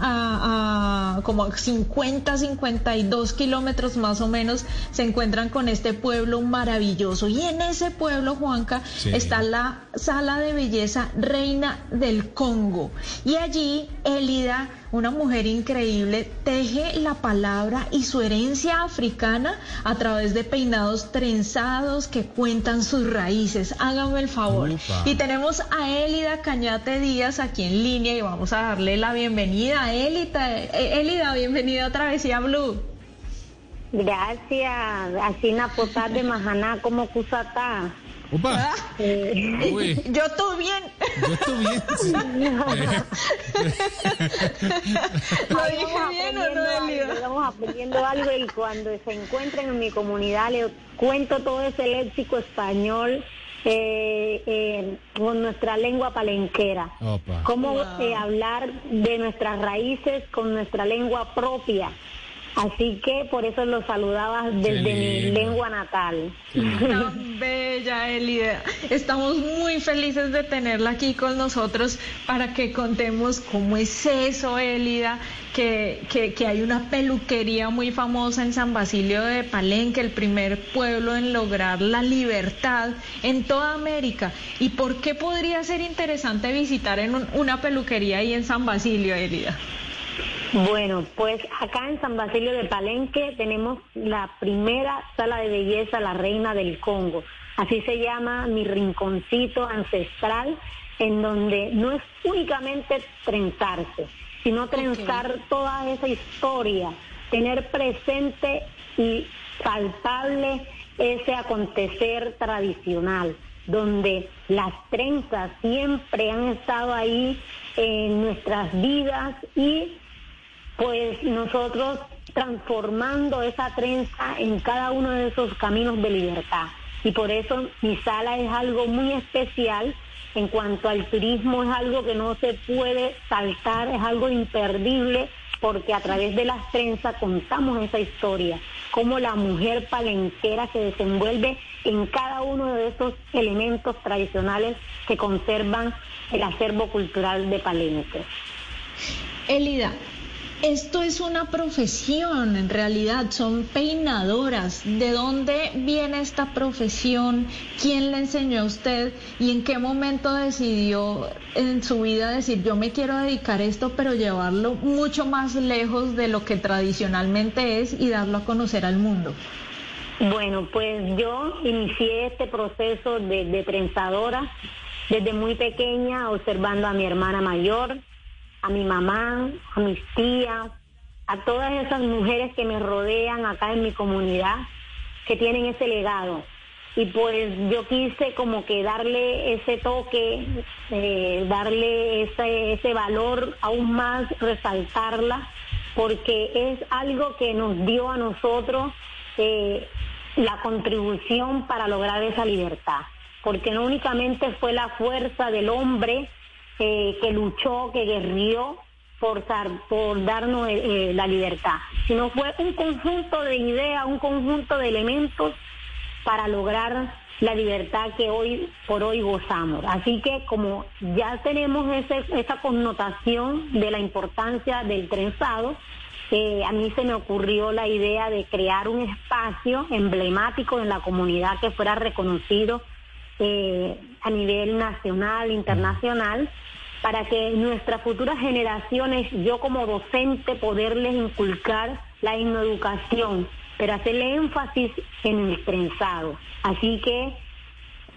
a, a como 50, 52 kilómetros más o menos, se encuentran con este pueblo maravilloso. Y en ese pueblo, Juanca, Sí. está la sala de belleza Reina del Congo. Y allí, Elida, una mujer increíble, teje la palabra y su herencia africana a través de peinados trenzados que cuentan sus raíces. Hágame el favor. Y tenemos a Elida Cañate Díaz aquí en línea y vamos a darle la bienvenida. Elita, eh, Elida, bienvenida a Travesía Blue. Gracias. Así na de majaná como cusatá. Opa. Eh, Uy, Yo estoy bien. yo estoy bien. Sí. ¿Lo ahí dije vamos bien o aprendiendo no, algo, aprendiendo y cuando se encuentren en mi comunidad les cuento todo ese léxico español eh, eh, con nuestra lengua palenquera. Opa. Cómo Wow. eh, hablar de nuestras raíces con nuestra lengua propia. Así que por eso los saludaba desde mi lengua natal. Tan bella, Elida. Estamos muy felices de tenerla aquí con nosotros para que contemos cómo es eso, Elida, que, que, que hay una peluquería muy famosa en San Basilio de Palenque, el primer pueblo en lograr la libertad en toda América. ¿Y por qué podría ser interesante visitar en un- una peluquería ahí en San Basilio, Elida? Bueno, pues acá en San Basilio de Palenque tenemos la primera sala de belleza, la Reina del Congo. Así se llama mi rinconcito ancestral, en donde no es únicamente trenzarse, sino trenzar toda esa historia, tener presente y palpable ese acontecer tradicional, donde las trenzas siempre han estado ahí en nuestras vidas y pues nosotros transformando esa trenza en cada uno de esos caminos de libertad. Y por eso mi sala es algo muy especial. En cuanto al turismo es algo que no se puede saltar, es algo imperdible porque a través de las trenzas contamos esa historia, cómo la mujer palenquera se desenvuelve en cada uno de esos elementos tradicionales que conservan el acervo cultural de Palenque. Elida, esto es una profesión, en realidad son peinadoras. ¿De dónde viene esta profesión? ¿Quién le enseñó a usted? ¿Y en qué momento decidió en su vida decir yo me quiero dedicar a esto, pero llevarlo mucho más lejos de lo que tradicionalmente es y darlo a conocer al mundo? Bueno, pues yo inicié este proceso de, de trenzadora desde muy pequeña, observando a mi hermana mayor, a mi mamá, a mis tías, a todas esas mujeres que me rodean acá en mi comunidad, que tienen ese legado. Y pues yo quise como que darle ese toque, eh, darle ese, ese valor aún más, resaltarla, porque es algo que nos dio a nosotros eh, la contribución para lograr esa libertad, porque no únicamente fue la fuerza del hombre que luchó, que guerrió por, por darnos eh, eh, la libertad, sino fue un conjunto de ideas, un conjunto de elementos para lograr la libertad que hoy por hoy gozamos. Así que como ya tenemos esa connotación de la importancia del trenzado, eh, a mí se me ocurrió la idea de crear un espacio emblemático en la comunidad que fuera reconocido a nivel nacional, internacional, para que nuestras futuras generaciones, yo como docente, poderles inculcar la educación, pero hacerle énfasis en el trenzado. Así que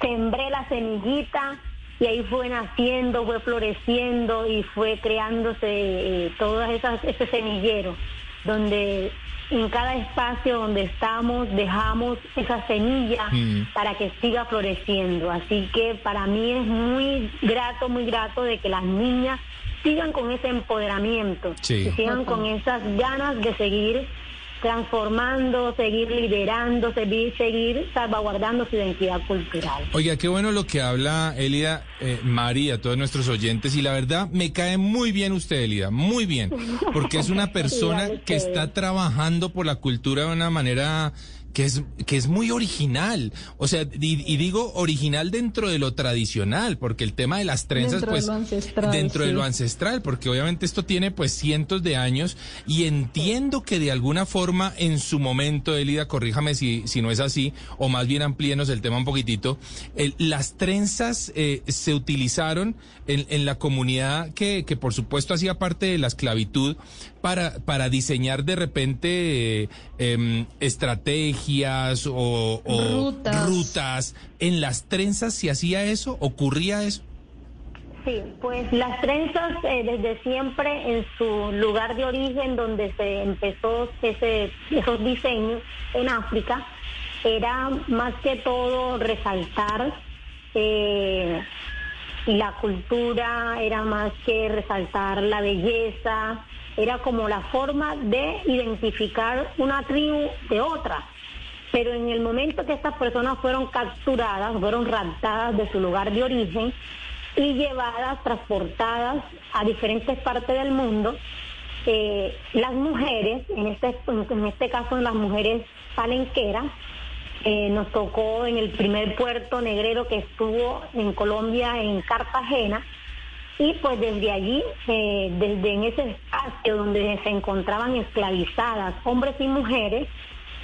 sembré la semillita y ahí fue naciendo, fue floreciendo y fue creándose eh, esas ese semillero donde en cada espacio donde estamos dejamos esa semilla Mm. para que siga floreciendo. Así que para mí es muy grato, muy grato de que las niñas sigan con ese empoderamiento, Sí. y sigan con esas ganas de seguir transformando, seguir liderando, seguir, seguir salvaguardando su identidad cultural. Oiga, qué bueno lo que habla Elida, eh, María, todos nuestros oyentes, y la verdad me cae muy bien usted, Elida, muy bien, porque es una persona que está trabajando por la cultura de una manera que es, que es muy original. O sea, y, y digo original dentro de lo tradicional, porque el tema de las trenzas, Dentro de pues, lo ancestral, dentro de sí. lo ancestral, porque obviamente esto tiene pues cientos de años y entiendo que de alguna forma en su momento, Elida, corríjame si, si no es así, o más bien amplíenos el tema un poquitito, el- las trenzas eh, se utilizaron en, en la comunidad que, que por supuesto hacía parte de la esclavitud para, para diseñar de repente eh, em, estrategias o, o Rutas. rutas. ¿En las trenzas se hacía eso? ¿Ocurría eso? Sí, pues las trenzas eh, desde siempre en su lugar de origen donde se empezó ese, esos diseños en África era más que todo resaltar eh, la cultura, era más que resaltar la belleza, era como la forma de identificar una tribu de otra. Pero en el momento que estas personas fueron capturadas, fueron raptadas de su lugar de origen y llevadas, transportadas a diferentes partes del mundo, eh, las mujeres, en este, en este caso las mujeres palenqueras, eh, nos tocó en el primer puerto negrero que estuvo en Colombia, en Cartagena, y pues desde allí, eh, desde en ese espacio donde se encontraban esclavizadas hombres y mujeres,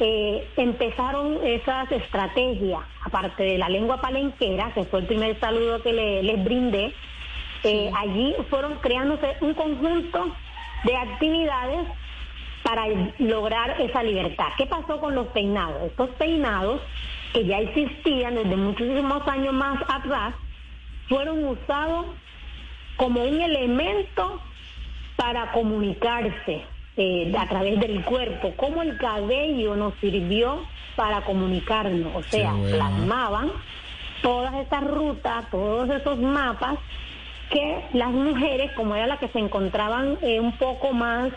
eh, empezaron esas estrategias, aparte de la lengua palenquera, que fue el primer saludo que le- les brindé, eh, allí fueron creándose un conjunto de actividades para lograr esa libertad. ¿Qué pasó con los peinados? Estos peinados, que ya existían desde muchísimos años más atrás, fueron usados como un elemento para comunicarse eh, a través del cuerpo, como el cabello nos sirvió para comunicarnos, o sea, bueno. plasmaban todas esas rutas, todos esos mapas que las mujeres, como era la que se encontraban eh, un poco más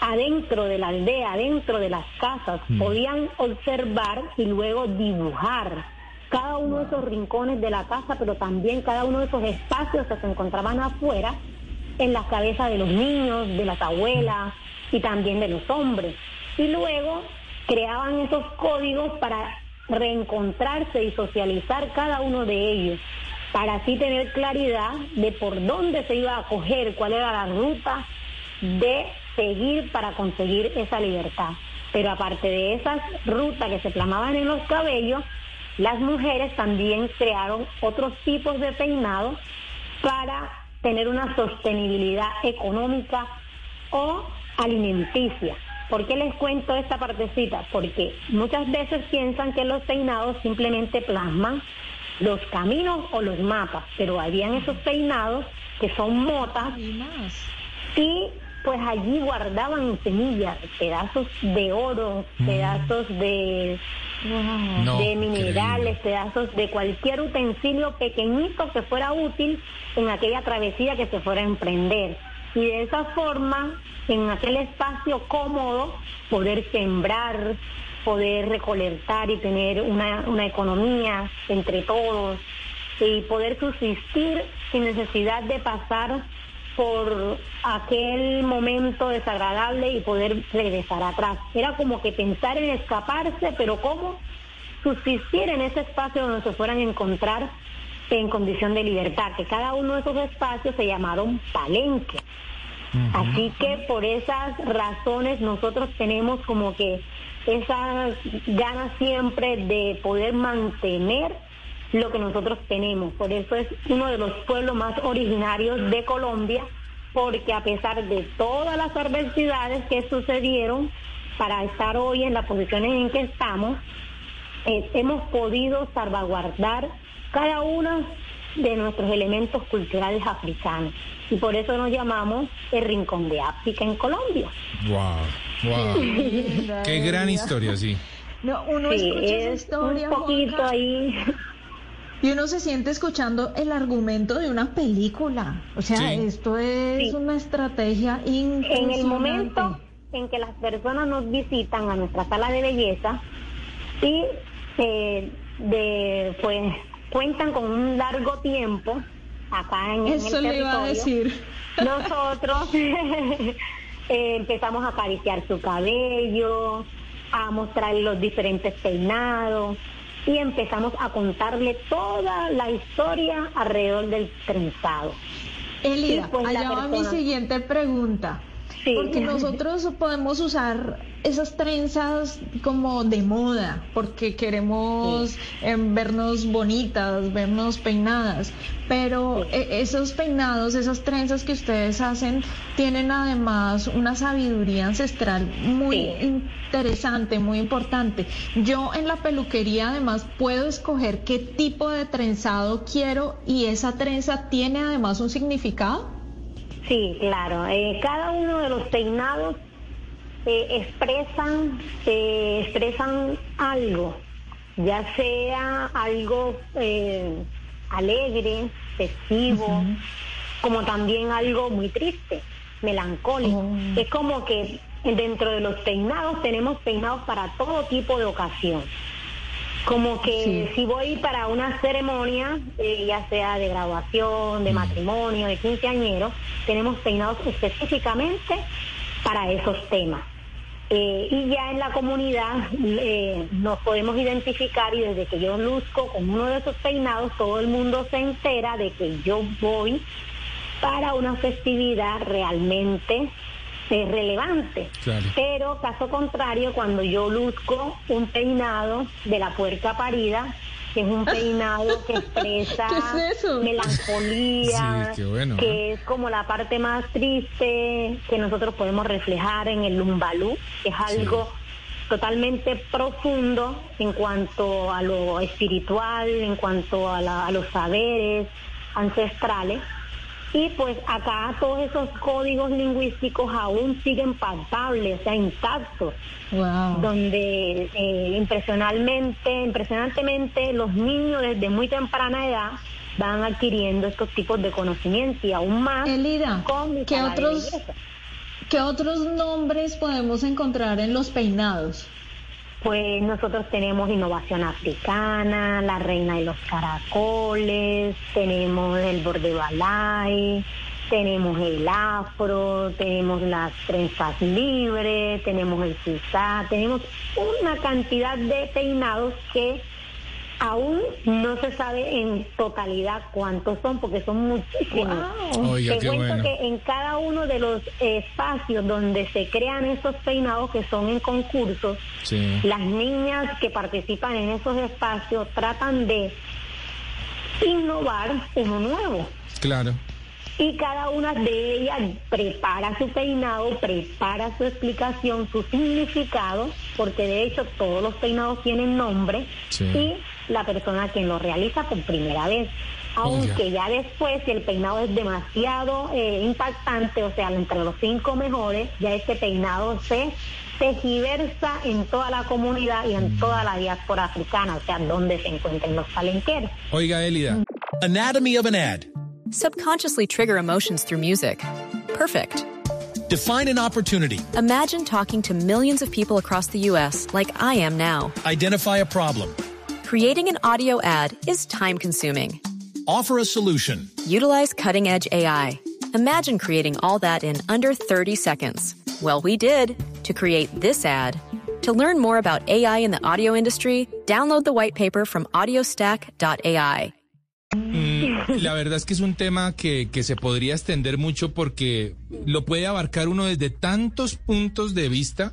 adentro de la aldea, adentro de las casas, podían observar y luego dibujar cada uno de esos rincones de la casa, pero también cada uno de esos espacios que se encontraban afuera en las cabezas de los niños, de las abuelas y también de los hombres. Y luego creaban esos códigos para reencontrarse y socializar cada uno de ellos, para así tener claridad de por dónde se iba a coger, cuál era la ruta de seguir para conseguir esa libertad. Pero aparte de esas rutas que se plamaban en los cabellos, las mujeres también crearon otros tipos de peinados para tener una sostenibilidad económica o alimenticia. ¿Por qué les cuento esta partecita? Porque muchas veces piensan que los peinados simplemente plasman los caminos o los mapas, pero habían esos peinados que son motas Y pues allí guardaban semillas, pedazos de oro, pedazos de. No, de minerales, pedazos de cualquier utensilio pequeñito que fuera útil en aquella travesía que se fuera a emprender. Y de esa forma, en aquel espacio cómodo, poder sembrar, poder recolectar y tener una, una economía entre todos y poder subsistir sin necesidad de pasar por aquel momento desagradable y poder regresar atrás. Era como que pensar en escaparse, pero cómo subsistir en ese espacio donde se fueran a encontrar en condición de libertad, que cada uno de esos espacios se llamaron palenques. Así que por esas razones nosotros tenemos como que esas ganas siempre de poder mantener lo que nosotros tenemos. Por eso es uno de los pueblos más originarios de Colombia, porque a pesar de todas las adversidades que sucedieron para estar hoy en las posiciones en que estamos, eh, hemos podido salvaguardar cada uno de nuestros elementos culturales africanos. Y por eso nos llamamos el Rincón de África en Colombia. Wow, wow. Qué gran historia, sí. No, uno Sí, escucha esa es historia, un poquito Juanca, ahí. Y uno se siente escuchando el argumento de una película. O sea, esto es una estrategia impresionante. En el momento en que las personas nos visitan a nuestra sala de belleza y eh, de, pues cuentan con un largo tiempo acá en, Eso el le iba a decir. Nosotros eh, empezamos a acariciar su cabello, a mostrarle los diferentes peinados y empezamos a contarle toda la historia alrededor del trenzado. Elida, pues allá va mi siguiente pregunta. Porque nosotros podemos usar esas trenzas como de moda, porque queremos em, vernos bonitas, vernos peinadas, pero e, esos peinados, esas trenzas que ustedes hacen, tienen además una sabiduría ancestral muy interesante, muy importante. Yo en la peluquería además puedo escoger qué tipo de trenzado quiero y esa trenza tiene además un significado. Sí, claro. Eh, cada uno de los peinados eh, expresan, eh, expresan algo, ya sea algo alegre, festivo, como también algo muy triste, melancólico. Oh. Es como que dentro de los peinados tenemos peinados para todo tipo de ocasión. Como que si voy para una ceremonia, eh, ya sea de graduación, de mm. matrimonio, de quinceañero, tenemos peinados específicamente para esos temas. Eh, y ya en la comunidad eh, nos podemos identificar y desde que yo luzco con uno de esos peinados, todo el mundo se entera de que yo voy para una festividad realmente es relevante. Pero caso contrario, cuando yo luzco un peinado de la puerca parida, que es un peinado que expresa melancolía, que es como la parte más triste que nosotros podemos reflejar en el lumbalú, que es algo totalmente profundo en cuanto a lo espiritual, en cuanto a, a los saberes ancestrales. Y pues acá todos esos códigos lingüísticos aún siguen palpables, o sea, intactos. Donde eh, impresionalmente, impresionantemente los niños desde muy temprana edad van adquiriendo estos tipos de conocimientos y aún más Elida, ¿qué otros, ¿qué otros nombres podemos encontrar en los peinados? Pues nosotros tenemos innovación africana, la reina de los caracoles, tenemos el borde balay, tenemos el afro, tenemos las trenzas libres, tenemos el susá, tenemos una cantidad de peinados que Aún no se sabe en totalidad cuántos son, porque son muchísimos. Te cuento que en cada uno de los espacios donde se crean esos peinados que son en concursos, las niñas que participan en esos espacios tratan de innovar uno nuevo. Claro. Y cada una de ellas prepara su peinado, prepara su explicación, su significado, porque de hecho todos los peinados tienen nombre. Y la persona quien lo realiza por primera vez. Aunque ya después, si el peinado es demasiado eh, impactante, o sea, entre los cinco mejores, ya este peinado se tejiversa en toda la comunidad y en mm. toda la diáspora africana, o sea, donde se encuentren los palenqueros. Oiga, Elida. Anatomy of an ad. Subconsciously trigger emotions through music. Perfect. Define an opportunity. Imagine talking to millions of people across the U.S. like I am now. Identify a problem. Creating an audio ad is time consuming. Offer a solution. Utilize cutting edge AI. Imagine creating all that in under 30 seconds. Well, we did to create this ad. To learn more about AI in the audio industry, download the white paper from audiostack.ai. Mm, la verdad es que es un tema que, que, se podría extender mucho porque lo puede abarcar uno desde tantos puntos de vista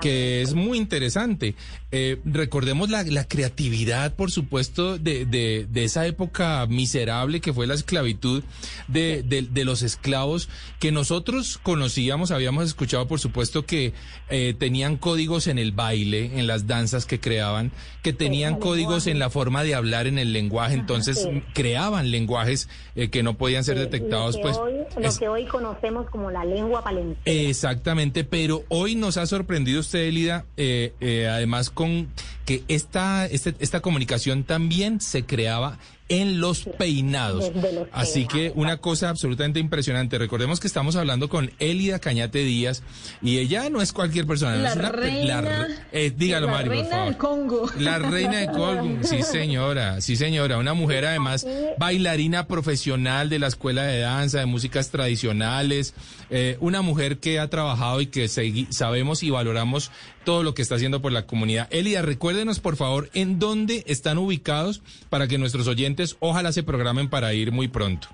que es muy interesante. Eh, recordemos la, la, creatividad, por supuesto, de, de, de, esa época miserable que fue la esclavitud de, de, los esclavos que nosotros conocíamos, habíamos escuchado, por supuesto, que eh, tenían códigos en el baile, en las danzas que creaban, que tenían códigos en la forma de hablar, en el lenguaje, entonces creaban lenguajes eh, que no podían ser detectados. pues Lo que hoy conocemos como la lengua valenciana. Exactamente, pero hoy nos ha sorprendido usted, Elida, además con que esta, este, esta comunicación también se creaba en los peinados. Así que una cosa absolutamente impresionante. Recordemos que estamos hablando con Elida Cañate Díaz y ella no es cualquier persona. La es una, reina- la- eh, dígalo, la Mari, por reina favor. del Congo. La reina de Congo, sí señora, sí señora, una mujer además bailarina profesional de la escuela de danza, de músicas tradicionales, eh, una mujer que ha trabajado y que sabemos y valoramos todo lo que está haciendo por la comunidad. Elida, recuérdenos por favor en dónde están ubicados para que nuestros oyentes ojalá se programen para ir muy pronto.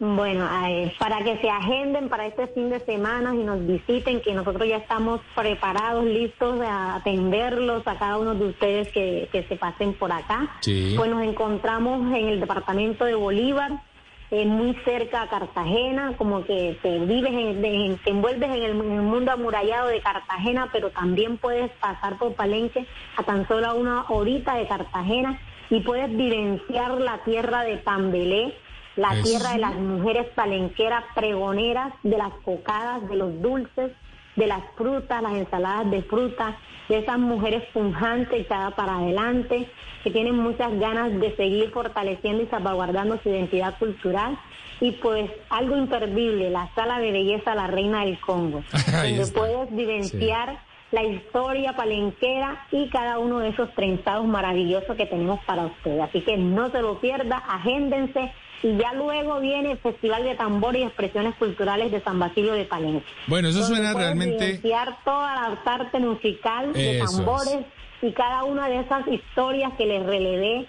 Bueno, eh, para que se agenden para este fin de semana y nos visiten, que nosotros ya estamos preparados, listos a atenderlos a cada uno de ustedes que, que se pasen por acá. Sí. Pues nos encontramos en el departamento de Bolívar, eh, muy cerca a Cartagena, como que te vives, en, de- te envuelves en el, en el mundo amurallado de Cartagena, pero también puedes pasar por Palenque a tan solo una horita de Cartagena y puedes vivenciar la tierra de Tambelé, la tierra de las mujeres palenqueras pregoneras, de las cocadas, de los dulces, de las frutas, las ensaladas de fruta, de esas mujeres punjantes echadas para adelante, que tienen muchas ganas de seguir fortaleciendo y salvaguardando su identidad cultural. Y pues algo imperdible, la sala de belleza La Reina del Congo, Ahí donde está. puedes vivenciar la historia palenquera y cada uno de esos trenzados maravillosos que tenemos para ustedes. Así que no se lo pierda, agéndense y ya luego viene el Festival de Tambor y Expresiones Culturales de San Basilio de Palenque. Bueno, eso suena realmente... toda la parte musical de Eso tambores es. y cada una de esas historias que les relevé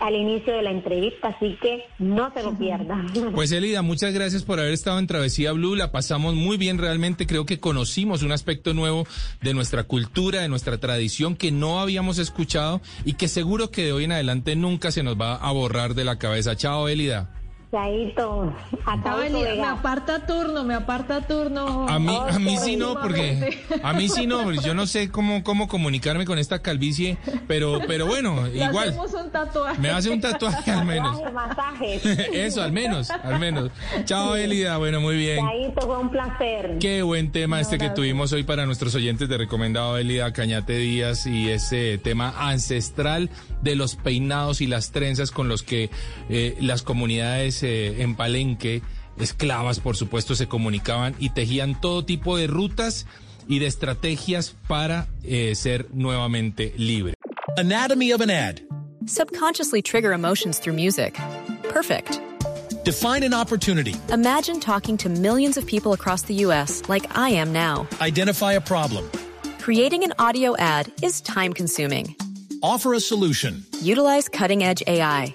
al inicio de la entrevista, así que no se lo pierdan. Pues Elida, muchas gracias por haber estado en Travesía Blue. La pasamos muy bien realmente. Creo que conocimos un aspecto nuevo de nuestra cultura, de nuestra tradición que no habíamos escuchado y que seguro que de hoy en adelante nunca se nos va a borrar de la cabeza. Chao, Elida. Chaito, acabo Ay, me aparta turno, me aparta turno. A mí, a mí sí no, porque a mí sí no, porque yo no sé cómo, cómo comunicarme con esta calvicie, pero, pero bueno, Le igual. hacemos un tatuaje. Me hace un tatuaje al menos. Masajes. Eso, al menos, al menos. Chao, Elida. Bueno, muy bien. Chaito, fue un placer. Qué buen tema este que tuvimos hoy para nuestros oyentes de recomendado Elida Cañate Díaz y ese tema ancestral de los peinados y las trenzas con los que eh, las comunidades eh, en Palenque, esclavas por supuesto, se comunicaban y tejían todo tipo de rutas y de estrategias para eh, ser nuevamente libres. Anatomy of an ad. Subconsciously trigger emotions through music. Perfect. Define an opportunity. Imagine talking to millions of people across the U.S. like I am now. Identify a problem. Creating an audio ad is time consuming. Offer a solution. Utilize cutting edge AI.